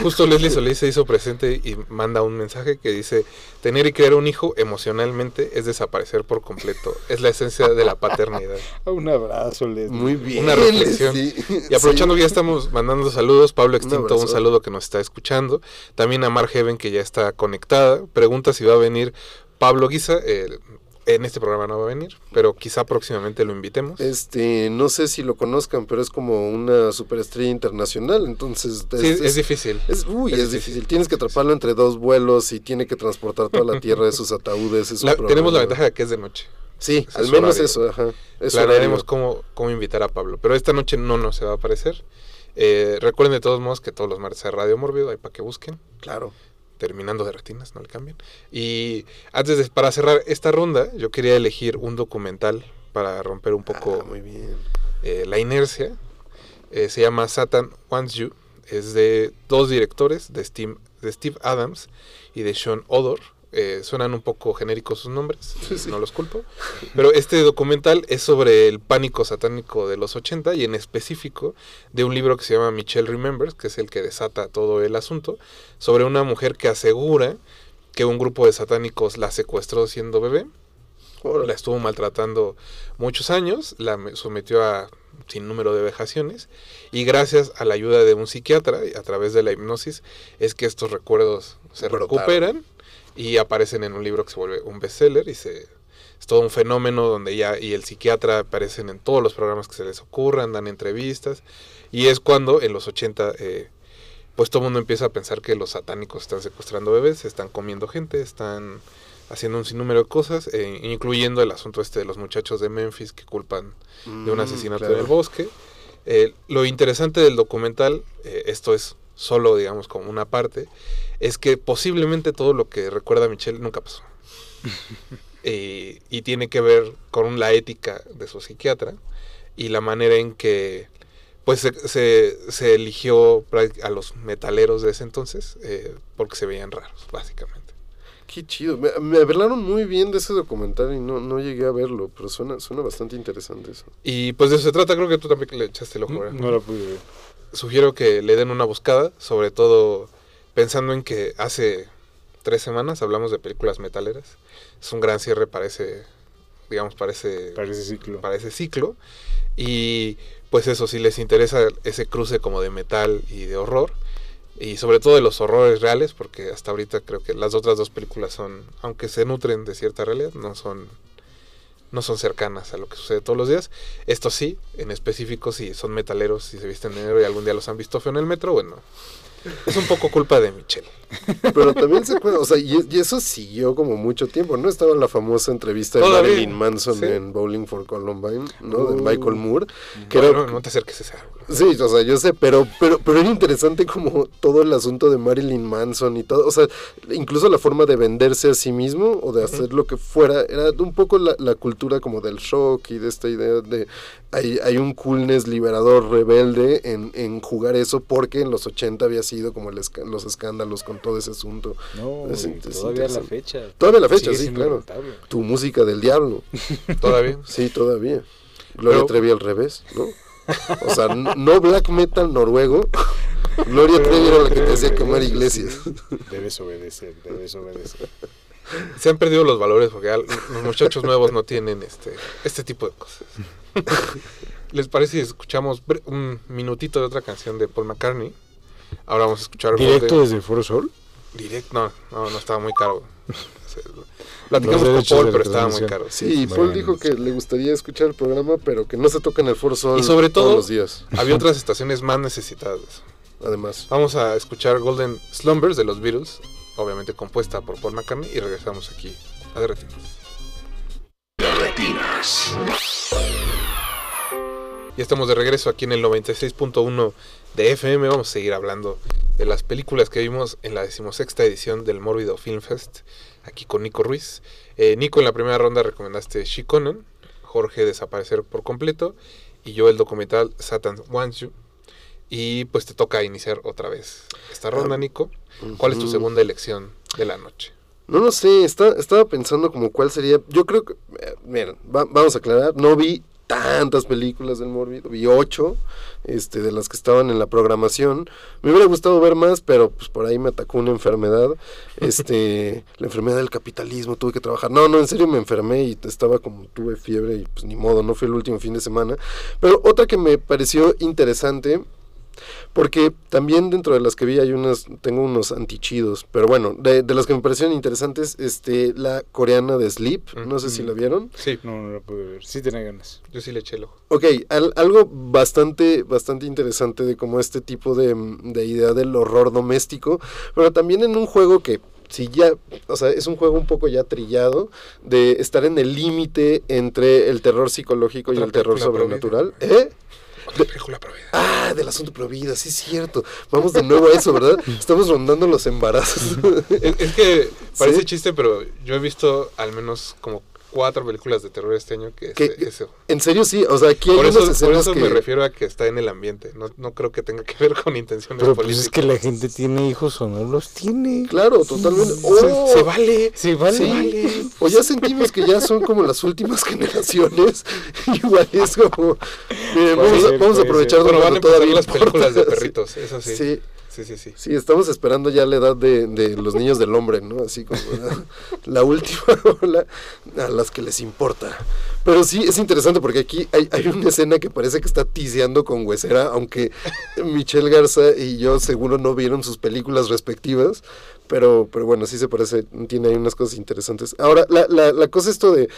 justo Leslie Solís se hizo presente y manda un mensaje que dice, tener y crear un hijo emocionalmente es desaparecer por completo, es la esencia de la paternidad. un abrazo, Leslie. muy bien Una reflexión. sí. Y aprovechando Sí. que ya estamos mandando saludos, Pablo Extinto, un, saludo que nos está escuchando. También a Mar Heaven, que ya está conectada. Pregunta si va a venir Pablo Guisa. eh, en este programa no va a venir, pero quizá próximamente lo invitemos. Este, no sé si lo conozcan, pero es como una superestrella internacional, entonces Sí, es, difícil. es- uy, es es, difícil. difícil. Tienes que atraparlo entre dos vuelos y tiene que transportar toda la tierra de sus ataúdes. es La- tenemos la ventaja de que es de noche. Sí, al es menos horario. eso, ajá. Es Planearemos cómo, cómo invitar a Pablo. Pero esta noche no nos se va a aparecer. Eh, recuerden de todos modos que todos los martes hay Radio Mórbido, ahí para que busquen. Claro. Terminando de retinas, no le cambien. Y antes de, para cerrar esta ronda, yo quería elegir un documental para romper un poco Ah, muy bien. eh, la inercia. Eh, se llama Satan Wants You. Es de dos directores, de Steve, de Steve Adams y de Sean Odor. Eh, suenan un poco genéricos sus nombres, no los culpo. Pero este documental es sobre el pánico satánico de los 80 y en específico de un libro que se llama Michelle Remembers, que es el que desata todo el asunto, sobre una mujer que asegura que un grupo de satánicos la secuestró siendo bebé la estuvo maltratando muchos años, la me- sometió a sin número de vejaciones y gracias a la ayuda de un psiquiatra a través de la hipnosis es que estos recuerdos se Brotaron. recuperan y aparecen en un libro que se vuelve un bestseller y se es todo un fenómeno donde ya y el psiquiatra aparecen en todos los programas que se les ocurran, dan entrevistas y es cuando en los 80 eh, pues todo el mundo empieza a pensar que los satánicos están secuestrando bebés, están comiendo gente, están haciendo un sinnúmero de cosas, eh, incluyendo el asunto este de los muchachos de Memphis que culpan de un Mm, asesinato claro. en el bosque. Eh, lo interesante del documental, esto es solo, digamos, como una parte, es que posiblemente todo lo que recuerda Michelle nunca pasó. Eh, y tiene que ver con la ética de su psiquiatra y la manera en que pues se, se, se eligió a los metaleros de ese entonces eh, porque se veían raros, básicamente. Qué chido. Me, me hablaron muy bien de ese documental y no, no llegué a verlo, pero suena, suena bastante interesante eso. Y pues de eso se trata, creo que tú también le echaste el ojo. ¿verdad? No la pude ver. Sugiero que le den una buscada, sobre todo pensando en que hace tres semanas hablamos de películas metaleras. Es un gran cierre para ese, digamos, para ese, Parece ciclo. para ese ciclo. Y pues eso, si les interesa ese cruce como de metal y de horror, y sobre todo de los horrores reales, porque hasta ahorita creo que las otras dos películas son, aunque se nutren de cierta realidad, no son no son cercanas a lo que sucede todos los días. Estos sí, en específico, si son metaleros, si se visten de negro y algún día los han visto feo en el metro, bueno, es un poco culpa de Michelle. Pero también se puede, o sea, y, y eso siguió como mucho tiempo, ¿no? Estaba la famosa entrevista de Marilyn Manson sí. en Bowling for Columbine, ¿no? De. Michael Moore. Que Bueno, era- no te acerques a ese árbol. Sí, o sea, yo sé, pero, pero, pero era interesante como todo el asunto de Marilyn Manson y todo, o sea, incluso la forma de venderse a sí mismo o de hacer lo que fuera, era un poco la, la cultura como del shock y de esta idea de hay, hay un coolness liberador rebelde en, en jugar eso porque en los 80 había sido como el esca- los escándalos con todo ese asunto. No, Es es todavía a la fecha. Todavía la fecha, sí, claro. rentable. Tu música del diablo, Todavía. sí, todavía. Gloria Pero- Trevi al revés, ¿no? O sea, no black metal noruego. Gloria Trevi era la que te hacía quemar iglesias. Debes obedecer, debes obedecer. Se han perdido los valores porque los muchachos nuevos no tienen este, este tipo de cosas. ¿Les parece si escuchamos un minutito de otra canción de Paul McCartney? Ahora vamos a escuchar ¿Directo Golden- desde el Foro Sol? Directo, no, no, no estaba muy caro. Platicamos con Paul, de pero estaba muy caro. Sí, Bueno, Paul dijo que le gustaría escuchar el programa, pero que no se toca en el Foro Sol Y sobre todos todo- los días. Había otras estaciones más necesitadas. Además, Vamos a escuchar Golden Slumbers de los Beatles, obviamente compuesta por Paul McCartney, y regresamos aquí a Derretinas. Retinas. Ya estamos de regreso aquí en el 96.1 de FM. Vamos a seguir hablando de las películas que vimos en la decimosexta edición del Mórbido Film Fest, aquí con Nico Ruiz. Eh, Nico, en la primera ronda recomendaste She Conan, Jorge Desaparecer por completo, y yo el documental Satan Wants You. Y pues te toca iniciar otra vez esta ronda, Nico. ¿Cuál es tu segunda elección de la noche? no lo sé, está, estaba pensando como cuál sería. Yo creo que, eh, miren, va- vamos a aclarar, no vi tantas películas del Mórbido, vi ocho este, de las que estaban en la programación. Me hubiera gustado ver más, pero pues por ahí me atacó una enfermedad, este, la enfermedad del capitalismo, tuve que trabajar. No, no, en serio me enfermé y estaba como, tuve fiebre y pues ni modo, no fue el último fin de semana. Pero otra que me pareció interesante porque también dentro de las que vi hay unas, tengo unos antichidos, pero bueno, de, de las que me parecieron interesantes, este, la coreana de Sleep, no sé si la vieron. Sí, No, no la pude ver. Sí tenía ganas. yo sí le eché el ojo. Ok, al- algo bastante, bastante interesante de como este tipo de, de idea del horror doméstico, pero también en un juego que si ya, o sea, es un juego un poco ya trillado de estar en el límite entre el terror psicológico y el terror sobrenatural. ¿Eh? Película prohibida. Ah, del asunto Provida, sí es cierto. Vamos de nuevo a eso, ¿verdad? Estamos rondando los embarazos. Es, es que parece Sí. chiste, pero yo he visto al menos como cuatro películas de terror este año que es ¿Qué- eso. en serio, sí. O sea, aquí hay Por unas eso, por eso que... me refiero a que está en el ambiente. No, no creo que tenga que ver con intenciones Pero pues políticas. es que la gente tiene hijos o no los tiene. Claro, totalmente. Se- ¡Oh! se, vale. Sí, vale. Sí, o ya sentimos que ya son como las últimas generaciones. Igual es como. Miren, Puede vamos, a, ser, vamos a aprovechar Bueno, van a cuando empezar todavía las películas de perritos, eso sí. Sí, Sí, sí, sí. sí, estamos esperando ya la edad de, de los niños del hombre, ¿no? Así como la, la última ola a las que les importa. Pero sí, es interesante porque aquí hay, hay una escena que parece que está tiseando con huesera, aunque Michelle Garza y yo seguro no vieron sus películas respectivas. Pero, pero bueno, sí se parece, tiene ahí unas cosas interesantes. Ahora, la, la, la cosa esto de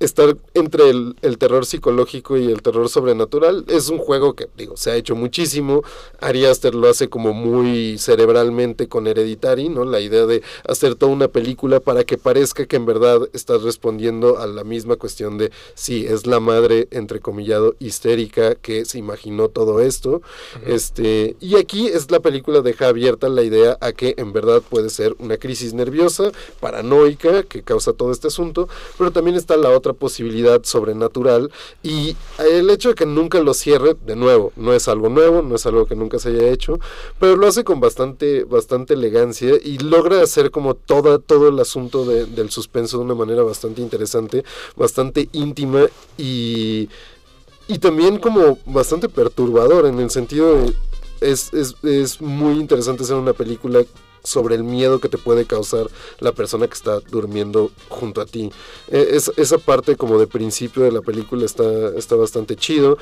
estar entre el, el terror psicológico y el terror sobrenatural es un juego que, digo, se ha hecho muchísimo. Ari Aster lo hace como muy cerebralmente con Hereditary, ¿no? La idea de hacer toda una película para que parezca que en verdad estás respondiendo a la misma cuestión de sí, es la madre, entrecomillado, histérica que se imaginó todo esto. Este, y aquí es la película deja abierta la idea a que en verdad puede ser una crisis nerviosa, paranoica, que causa todo este asunto, pero también está la otra posibilidad sobrenatural y el hecho de que nunca lo cierre, de nuevo, no es algo nuevo, no es algo que nunca se haya hecho, pero lo hace con bastante, bastante elegancia y logra hacer como toda, todo el asunto de- del suspenso de una manera bastante interesante, bastante íntima y, y también como bastante perturbador en el sentido de es, es, es muy interesante hacer una película sobre el miedo que te puede causar la persona que está durmiendo junto a ti. Eh, es- esa parte como de principio de la película está, está bastante chido.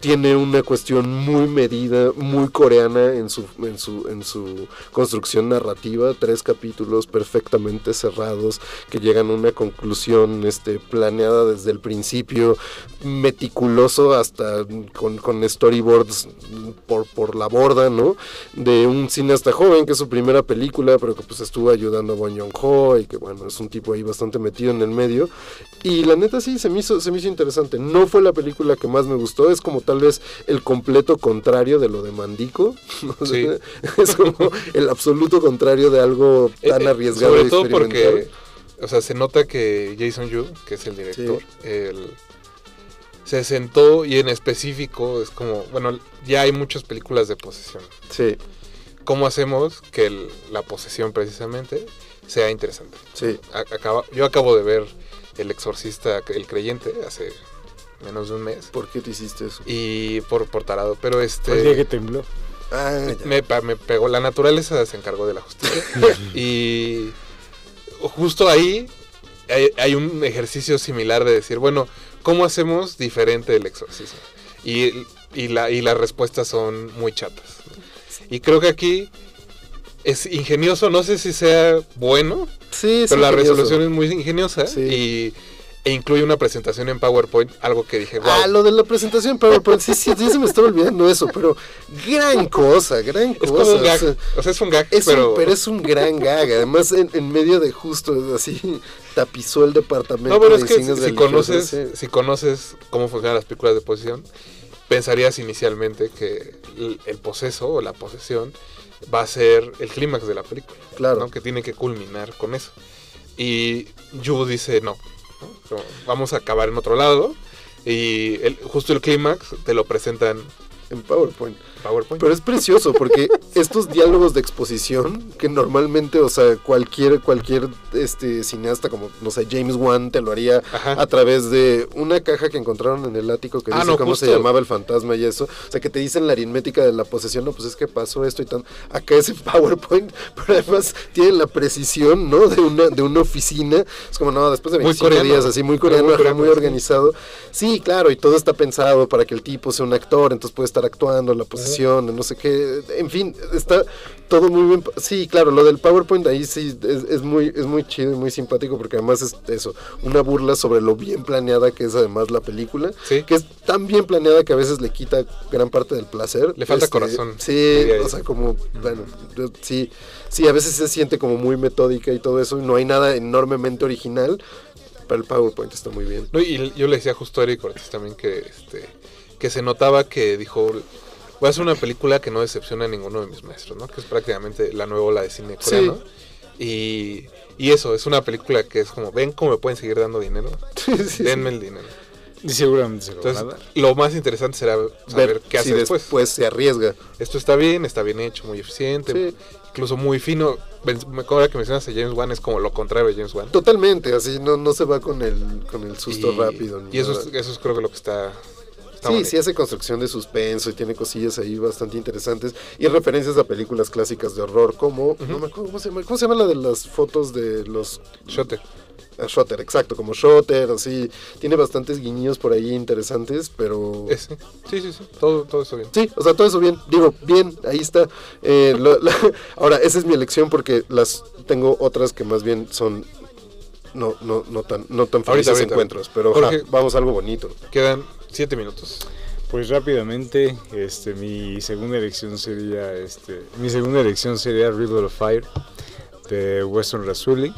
Tiene una cuestión muy medida, muy coreana en su, en su, en su construcción narrativa. Tres capítulos perfectamente cerrados que llegan a una conclusión este, planeada desde el principio, meticuloso hasta con, con storyboards por, por la borda, ¿no? De un cineasta joven que es su primera película, pero que pues estuvo ayudando a Bon Joon-ho y que bueno, es un tipo ahí bastante metido en el medio. Y la neta sí, se me hizo, se me hizo interesante. No fue la película que más me gustó, es como tal vez el completo contrario de lo de Mandico. O sea, Es como el absoluto contrario de algo tan Eh, eh, arriesgado. Sobre todo porque, o sea, se nota que Jason Yu, que es el director, él se sentó y en específico es como, bueno, ya hay muchas películas de posesión. Sí, ¿Cómo hacemos que el- la posesión precisamente sea interesante? sí. Acaba- yo acabo de ver El Exorcista, El Creyente, hace menos de un mes. ¿Por qué te hiciste eso? Y por, por tarado, pero este... El día que tembló. Ah, me, me pegó la naturaleza se encargó de la justicia y justo ahí hay, hay un ejercicio similar de decir bueno cómo hacemos diferente el exorcismo y, y la y las respuestas son muy chatas y creo que aquí es ingenioso no sé si sea bueno Sí, pero la ingenioso. resolución es muy ingeniosa Sí. y e incluye una presentación en PowerPoint algo que dije wow Ah, lo de la presentación en PowerPoint, sí, sí, sí se me estaba olvidando eso, pero gran cosa, gran es cosa. como un o sea, o sea es un gag es pero un, pero es un gran gag, además en, en medio de justo, así, tapizó el departamento No, pero de es que si, conoces, sí. si conoces cómo funcionan las películas de posesión, pensarías inicialmente que el, el poseso o la posesión va a ser el clímax de la película, Claro. ¿no? que tiene que culminar con eso. Y Yu dice no, vamos a acabar en otro lado y el, justo el clímax te lo presentan en PowerPoint. PowerPoint. Pero es precioso porque estos diálogos de exposición que normalmente, o sea, cualquier cualquier este cineasta como no sé, James Wan te lo haría Ajá. a través de una caja que encontraron en el ático que Ah, dice no, cómo se justo. llamaba el fantasma y eso, o sea, que te dicen la aritmética de la posesión, no, pues es que pasó esto y tan acá es en PowerPoint, pero además tienen la precisión, ¿no? de una de una oficina, es como no, después de Muy 25 coreano. días así muy coreano, muy coreano, muy sí. organizado. Sí, claro, y todo está pensado para que el tipo sea un actor, entonces puede estar actuando la posición, en no sé qué, en fin, está todo muy bien. Sí, claro, lo del PowerPoint ahí sí es, es muy es muy chido y muy simpático porque además es eso, una burla sobre lo bien planeada que es además la película, Sí. que es tan bien planeada que a veces le quita gran parte del placer. Le falta corazón, Sí, o sea, como, bueno, sí, sí, a veces se siente como muy metódica y todo eso, y no hay nada enormemente original, pero el PowerPoint está muy bien. No, y yo le decía justo a Eric Ortiz también que, este, que se notaba que dijo, voy a hacer una película que no decepciona a ninguno de mis maestros, ¿no? Que es prácticamente la nueva ola de cine Sí. coreano. Y, y eso, es una película que es como, ven cómo me pueden seguir dando dinero, Sí, denme el dinero. Y seguramente se lo van a Entonces, dar. lo más interesante será saber Ver qué hace si después. después se arriesga. Esto está bien, está bien hecho, muy eficiente, Sí. incluso muy fino. Me acuerdo que mencionas a James Wan, es como lo contrario de James Wan. Totalmente, así no, no se va con el, con el susto y, rápido. Y eso es, eso es creo que lo que está... está Sí, bonito. sí hace construcción de suspenso y tiene cosillas ahí bastante interesantes y referencias a películas clásicas de horror como, no me acuerdo cómo se llama, ¿cómo se llama la de las fotos de los Shotter. Ah, Shotter, exacto, como Shotter, así. Tiene bastantes guiños por ahí interesantes, pero... Sí, sí, sí. Todo, todo está bien. Sí, o sea, todo eso bien. Digo, bien, ahí está. Eh, lo- la- ahora, esa es mi elección porque las tengo otras que más bien son... No, no, no tan, no tan Ahorita, felices ahorita. encuentros, pero ja, vamos a algo bonito. Quedan siete minutos. Pues rápidamente, este, mi segunda elección sería, este, mi segunda elección sería River of Fire de Weston Razzulli,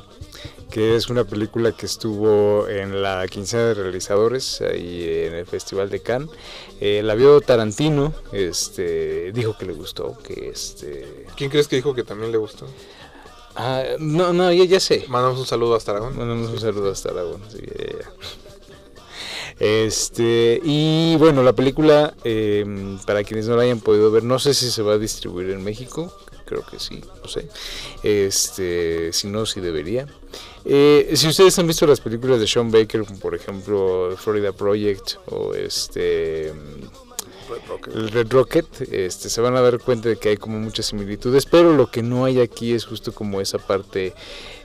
que es una película que estuvo en la quincena de realizadores ahí en el Festival de Cannes. Eh, la vio Tarantino, este, dijo que le gustó, que este, ¿Quién crees que dijo que también le gustó? ah, no, no, ya, ya sé. Mandamos un saludo hasta Aragón. Mandamos un saludo hasta Aragón. sí, ya, ya. Este, y bueno, la película, eh, para quienes no la hayan podido ver, no sé si se va a distribuir en México, creo que sí, no sé. Este, si no, sí debería. Eh, si ustedes han visto las películas de Sean Baker, como por ejemplo Florida Project o este Red Rocket. el Red Rocket, este, se van a dar cuenta de que hay como muchas similitudes, pero lo que no hay aquí es justo como esa parte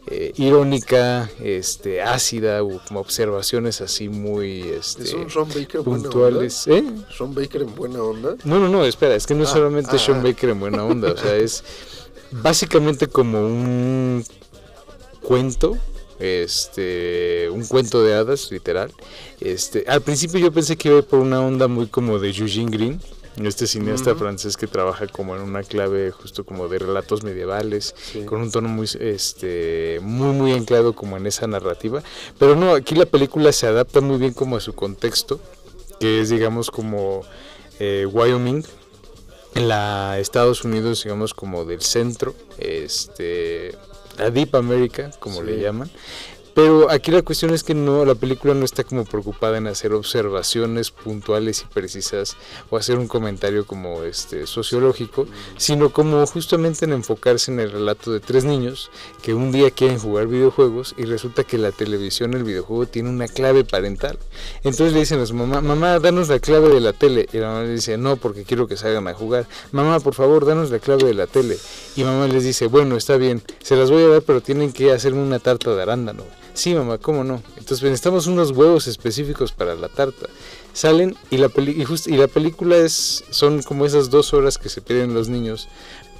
eh, irónica, este, ácida observaciones así muy este, ¿Es un Sean Baker buena puntuales. ¿Eh? onda? ¿Sean Baker en buena onda? No, no, no, espera, es que no es Ah, solamente ah, Sean ah. Baker en buena onda, o sea, es básicamente como un cuento, este, un cuento de hadas, literal. Este, al principio yo pensé que iba por una onda muy como de Eugene Green, este cineasta francés que trabaja como en una clave justo como de relatos medievales, con un tono muy, este, muy, muy anclado como en esa narrativa. Pero no, aquí la película se adapta muy bien como a su contexto, que es digamos como eh, Wyoming, en la Estados Unidos, digamos, como del centro, este, la Deep America, como le llaman. Pero aquí la cuestión es que no, la película no está como preocupada en hacer observaciones puntuales y precisas o hacer un comentario como este sociológico, sino como justamente en enfocarse en el relato de tres niños que un día quieren jugar videojuegos y resulta que la televisión, el videojuego tiene una clave parental. Entonces le dicen a su mamá, mamá, danos la clave de la tele. Y la mamá le dice, no, porque quiero que salgan a jugar. Mamá, por favor, danos la clave de la tele. Y mamá les dice, bueno, está bien, se las voy a dar, pero tienen que hacerme una tarta de arándano. Sí, mamá, ¿cómo no? Entonces necesitamos unos huevos específicos para la tarta. Salen y la, peli y, la película es son como esas dos horas que se pierden los niños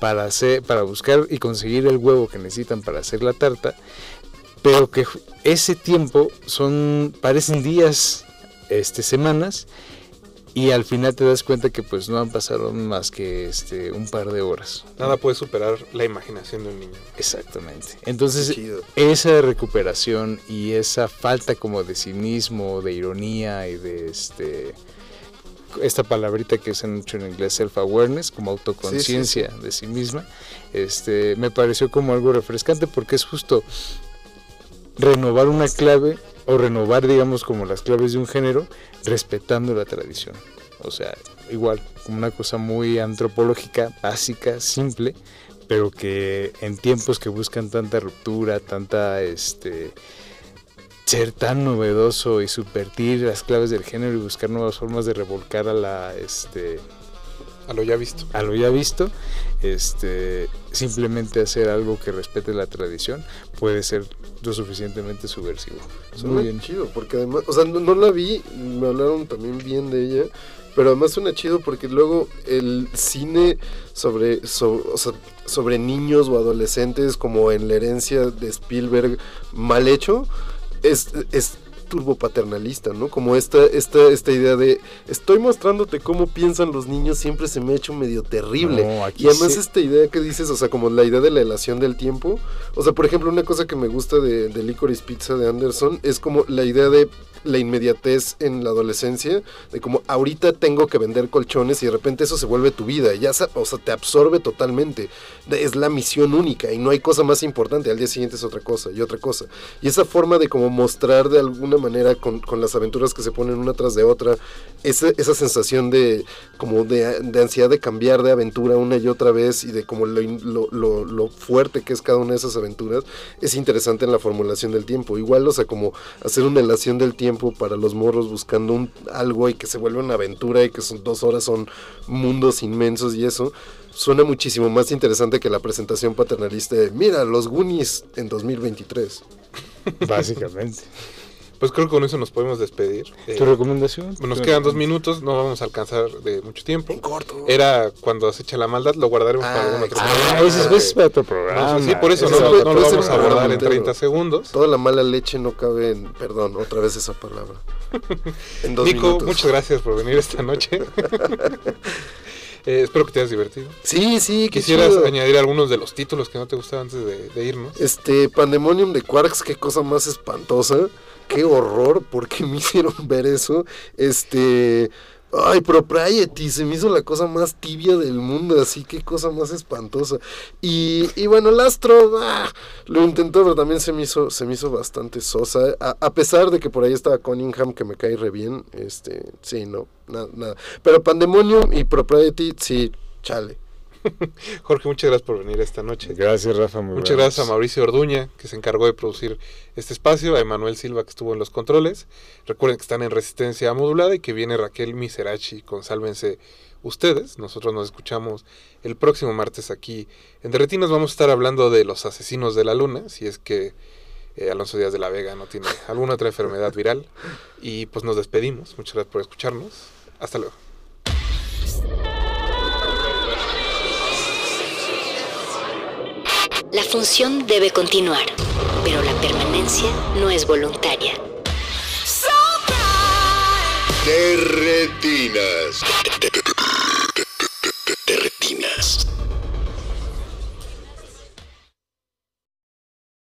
para, hacer, para buscar y conseguir el huevo que necesitan para hacer la tarta, pero que ese tiempo son parecen días, este, semanas, y al final te das cuenta que pues no han pasado más que este, un par de horas. Nada puede superar la imaginación de un niño. Exactamente. Entonces, esa recuperación y esa falta como de cinismo, de ironía y de este esta palabrita que usan mucho en inglés self-awareness, como autoconciencia de sí misma, este me pareció como algo refrescante porque es justo renovar una clave o renovar digamos como las claves de un género respetando la tradición. O sea, igual, como una cosa muy antropológica, básica, simple, pero que en tiempos que buscan tanta ruptura, tanta este ser tan novedoso y subvertir las claves del género y buscar nuevas formas de revolcar a la este A lo ya visto. a lo ya visto, este simplemente hacer algo que respete la tradición puede ser lo suficientemente subversivo. Suena chido, porque además, o sea, no, no la vi, me hablaron también bien de ella, pero además suena chido porque luego el cine sobre, so- o sea, sobre niños o adolescentes, como en la herencia de Spielberg, mal hecho, es, es turbopaternalista, ¿no? Como esta, esta, esta idea de estoy mostrándote cómo piensan los niños siempre se me ha hecho medio terrible. No, y además sí. esta idea que dices, o sea, como la idea de la elación del tiempo. O sea, por ejemplo, una cosa que me gusta de, de Licorice Pizza de Anderson es como la idea de la inmediatez en la adolescencia, de como ahorita tengo que vender colchones y de repente eso se vuelve tu vida, ya o sea, te absorbe totalmente. Es la misión única y no hay cosa más importante, al día siguiente es otra cosa y otra cosa. Y esa forma de como mostrar de alguna manera con, con las aventuras que se ponen una tras de otra, esa, esa sensación de como de, de ansiedad de cambiar de aventura una y otra vez y de como lo, lo, lo- lo fuerte que es cada una de esas aventuras, es interesante en la formulación del tiempo. Igual, o sea, como hacer una elación del tiempo para los morros buscando un, algo y que se vuelve una aventura y que son dos horas, son mundos inmensos y eso. Suena muchísimo más interesante que la presentación paternalista de, mira, los Goonies en 2023. Básicamente. Pues creo que con eso nos podemos despedir. Eh, ¿Tu recomendación? nos ¿Tu quedan dos minutos, no vamos a alcanzar de mucho tiempo. En corto. Era cuando acecha la maldad, lo guardaremos para Ah, algún otro ah, Ah, programa. ese es- para otro programa. No, sí, por eso Ese no, otro no lo vamos a abordar en programa 30 entero. segundos. Toda la mala leche no cabe en, perdón, otra vez esa palabra. En dos Nico, minutos. muchas gracias por venir esta noche. Eh, espero que te hayas divertido. Sí, sí, qué ¿Quisieras chido. añadir algunos de los títulos que no te gustaban antes de, de irnos? Este, Pandemonium de Quarks, qué cosa más espantosa. Qué horror, ¿por qué me hicieron ver eso? Este, Ay, Propriety, se me hizo la cosa más tibia del mundo, así qué cosa más espantosa. Y, y bueno, el astro ah, lo intentó, pero también se me hizo, se me hizo bastante sosa. A, a pesar de que por ahí estaba Cunningham, que me cae re bien, este, sí, no, nada, nada. Pero Pandemonium y Propriety, sí, chale. Jorge, muchas gracias por venir esta noche. Gracias, Rafa. muy Muchas buenas. gracias a Mauricio Orduña, que se encargó de producir este espacio, a Emanuel Silva, que estuvo en los controles. Recuerden que están en resistencia modulada y que viene Raquel Miserachi con Sálvense ustedes. Nosotros nos escuchamos el próximo martes aquí en Derretinas. Vamos a estar hablando de los asesinos de la luna, si es que eh, Alonso Díaz de la Vega no tiene alguna otra enfermedad viral. Y pues nos despedimos. Muchas gracias por escucharnos. Hasta luego. La función debe continuar, pero la permanencia no es voluntaria. De retinas.